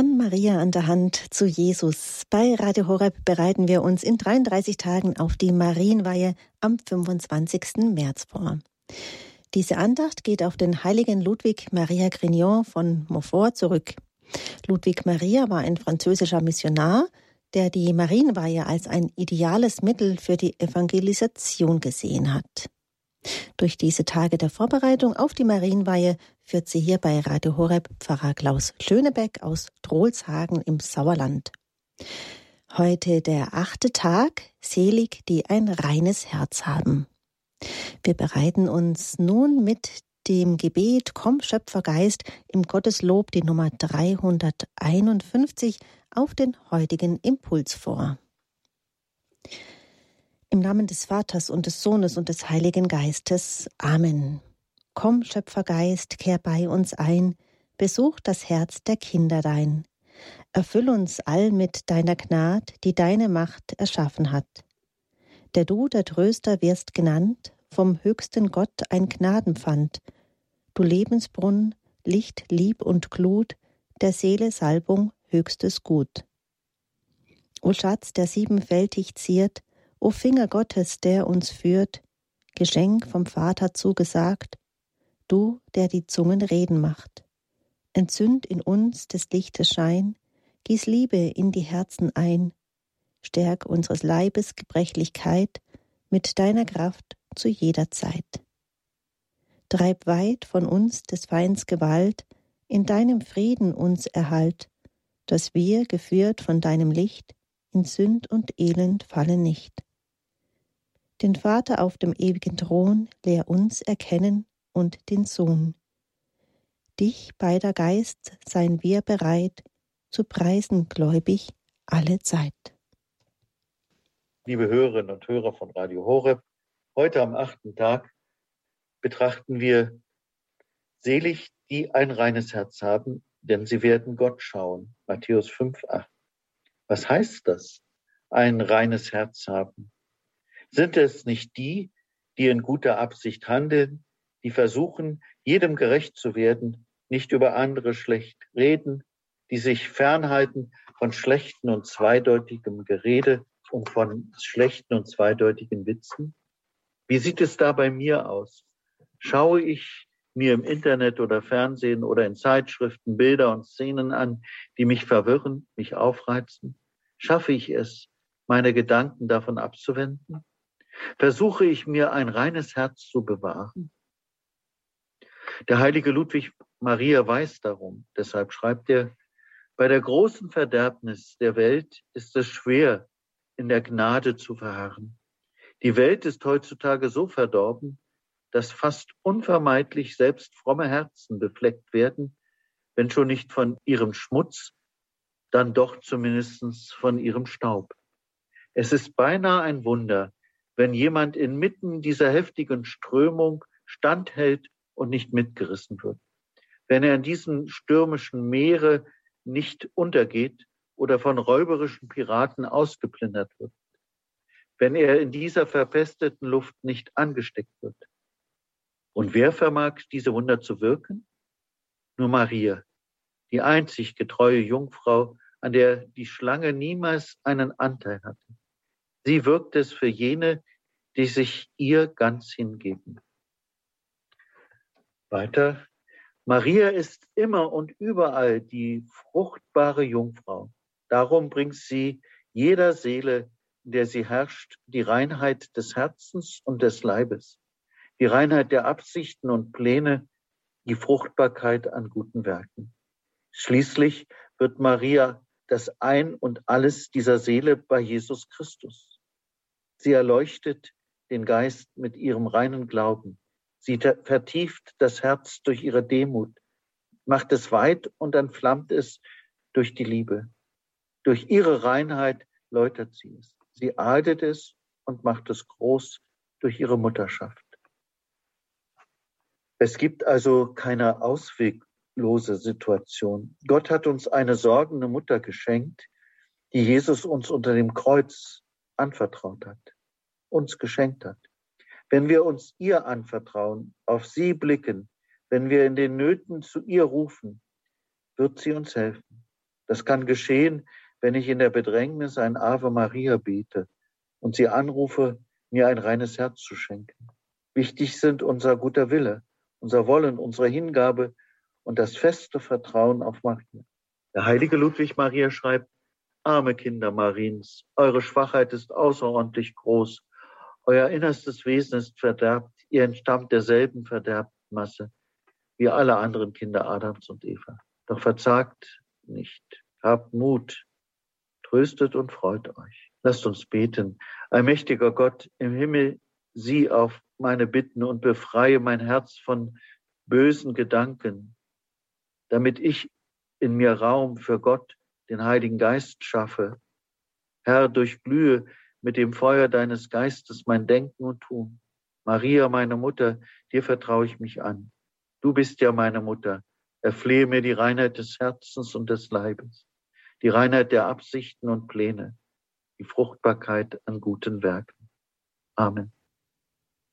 An Maria an der Hand zu Jesus. Bei Radio Horeb bereiten wir uns in 33 Tagen auf die Marienweihe am 25. März vor. Diese Andacht geht auf den heiligen Ludwig Maria Grignon von Montfort zurück. Ludwig Maria war ein französischer Missionar, der die Marienweihe als ein ideales Mittel für die Evangelisation gesehen hat. Durch diese Tage der Vorbereitung auf die Marienweihe führt sie hier bei Radio Horeb Pfarrer Klaus Schönebeck aus Drolshagen im Sauerland. Heute der achte Tag, selig, die ein reines Herz haben. Wir bereiten uns nun mit dem Gebet Komm Schöpfergeist im Gotteslob die Nummer 351 auf den heutigen Impuls vor. Im Namen des Vaters und des Sohnes und des Heiligen Geistes. Amen. Komm, Schöpfergeist, kehr bei uns ein, besuch das Herz der Kinder dein. Erfüll uns all mit deiner Gnad, die deine Macht erschaffen hat. Der du, der Tröster, wirst genannt, vom höchsten Gott ein Gnadenpfand. Du Lebensbrunn, Licht, Lieb und Glut, der Seele Salbung, höchstes Gut. O Schatz, der siebenfältig ziert, O Finger Gottes, der uns führt, Geschenk vom Vater zugesagt, du, der die Zungen reden macht. Entzünd in uns des Lichtes Schein, gieß Liebe in die Herzen ein, stärk unseres Leibes Gebrechlichkeit mit deiner Kraft zu jeder Zeit. Treib weit von uns des Feinds Gewalt, in deinem Frieden uns erhalt, dass wir, geführt von deinem Licht, in Sünd und Elend fallen nicht den Vater auf dem ewigen Thron, lehr uns erkennen und den Sohn. Dich, beider Geist, seien wir bereit, zu preisen gläubig alle Zeit. Liebe Hörerinnen und Hörer von Radio Horeb, heute am achten Tag betrachten wir selig, die ein reines Herz haben, denn sie werden Gott schauen. Matthäus 5, 8. Was heißt das? Ein reines Herz haben. Sind es nicht die, die in guter Absicht handeln, die versuchen, jedem gerecht zu werden, nicht über andere schlecht reden, die sich fernhalten von schlechten und zweideutigem Gerede und von schlechten und zweideutigen Witzen? Wie sieht es da bei mir aus? Schaue ich mir im Internet oder Fernsehen oder in Zeitschriften Bilder und Szenen an, die mich verwirren, mich aufreizen? Schaffe ich es, meine Gedanken davon abzuwenden? versuche ich mir ein reines Herz zu bewahren. Der heilige Ludwig Maria weiß darum. Deshalb schreibt er, bei der großen Verderbnis der Welt ist es schwer, in der Gnade zu verharren. Die Welt ist heutzutage so verdorben, dass fast unvermeidlich selbst fromme Herzen befleckt werden, wenn schon nicht von ihrem Schmutz, dann doch zumindest von ihrem Staub. Es ist beinahe ein Wunder, wenn jemand inmitten dieser heftigen Strömung standhält und nicht mitgerissen wird. Wenn er in diesem stürmischen Meere nicht untergeht oder von räuberischen Piraten ausgeplündert wird. Wenn er in dieser verpesteten Luft nicht angesteckt wird. Und wer vermag diese Wunder zu wirken? Nur Maria, die einzig getreue Jungfrau, an der die Schlange niemals einen Anteil hatte. Sie wirkt es für jene, die sich ihr ganz hingeben. Weiter. Maria ist immer und überall die fruchtbare Jungfrau. Darum bringt sie jeder Seele, in der sie herrscht, die Reinheit des Herzens und des Leibes, die Reinheit der Absichten und Pläne, die Fruchtbarkeit an guten Werken. Schließlich wird Maria das Ein und alles dieser Seele bei Jesus Christus. Sie erleuchtet den Geist mit ihrem reinen Glauben. Sie vertieft das Herz durch ihre Demut, macht es weit und dann flammt es durch die Liebe. Durch ihre Reinheit läutert sie es. Sie adelt es und macht es groß durch ihre Mutterschaft. Es gibt also keine ausweglose Situation. Gott hat uns eine sorgende Mutter geschenkt, die Jesus uns unter dem Kreuz anvertraut hat uns geschenkt hat. Wenn wir uns ihr anvertrauen, auf sie blicken, wenn wir in den Nöten zu ihr rufen, wird sie uns helfen. Das kann geschehen, wenn ich in der Bedrängnis ein Ave Maria bete und sie anrufe, mir ein reines Herz zu schenken. Wichtig sind unser guter Wille, unser Wollen, unsere Hingabe und das feste Vertrauen auf Maria. Der heilige Ludwig Maria schreibt, arme Kinder Mariens, eure Schwachheit ist außerordentlich groß, euer innerstes Wesen ist verderbt, ihr entstammt derselben Verderbmasse wie alle anderen Kinder Adams und Eva. Doch verzagt nicht, habt Mut, tröstet und freut euch. Lasst uns beten. Allmächtiger Gott im Himmel, sieh auf meine Bitten und befreie mein Herz von bösen Gedanken, damit ich in mir Raum für Gott, den Heiligen Geist schaffe. Herr, durchglühe mit dem Feuer deines Geistes mein Denken und Tun. Maria, meine Mutter, dir vertraue ich mich an. Du bist ja meine Mutter. Erflehe mir die Reinheit des Herzens und des Leibes, die Reinheit der Absichten und Pläne, die Fruchtbarkeit an guten Werken. Amen.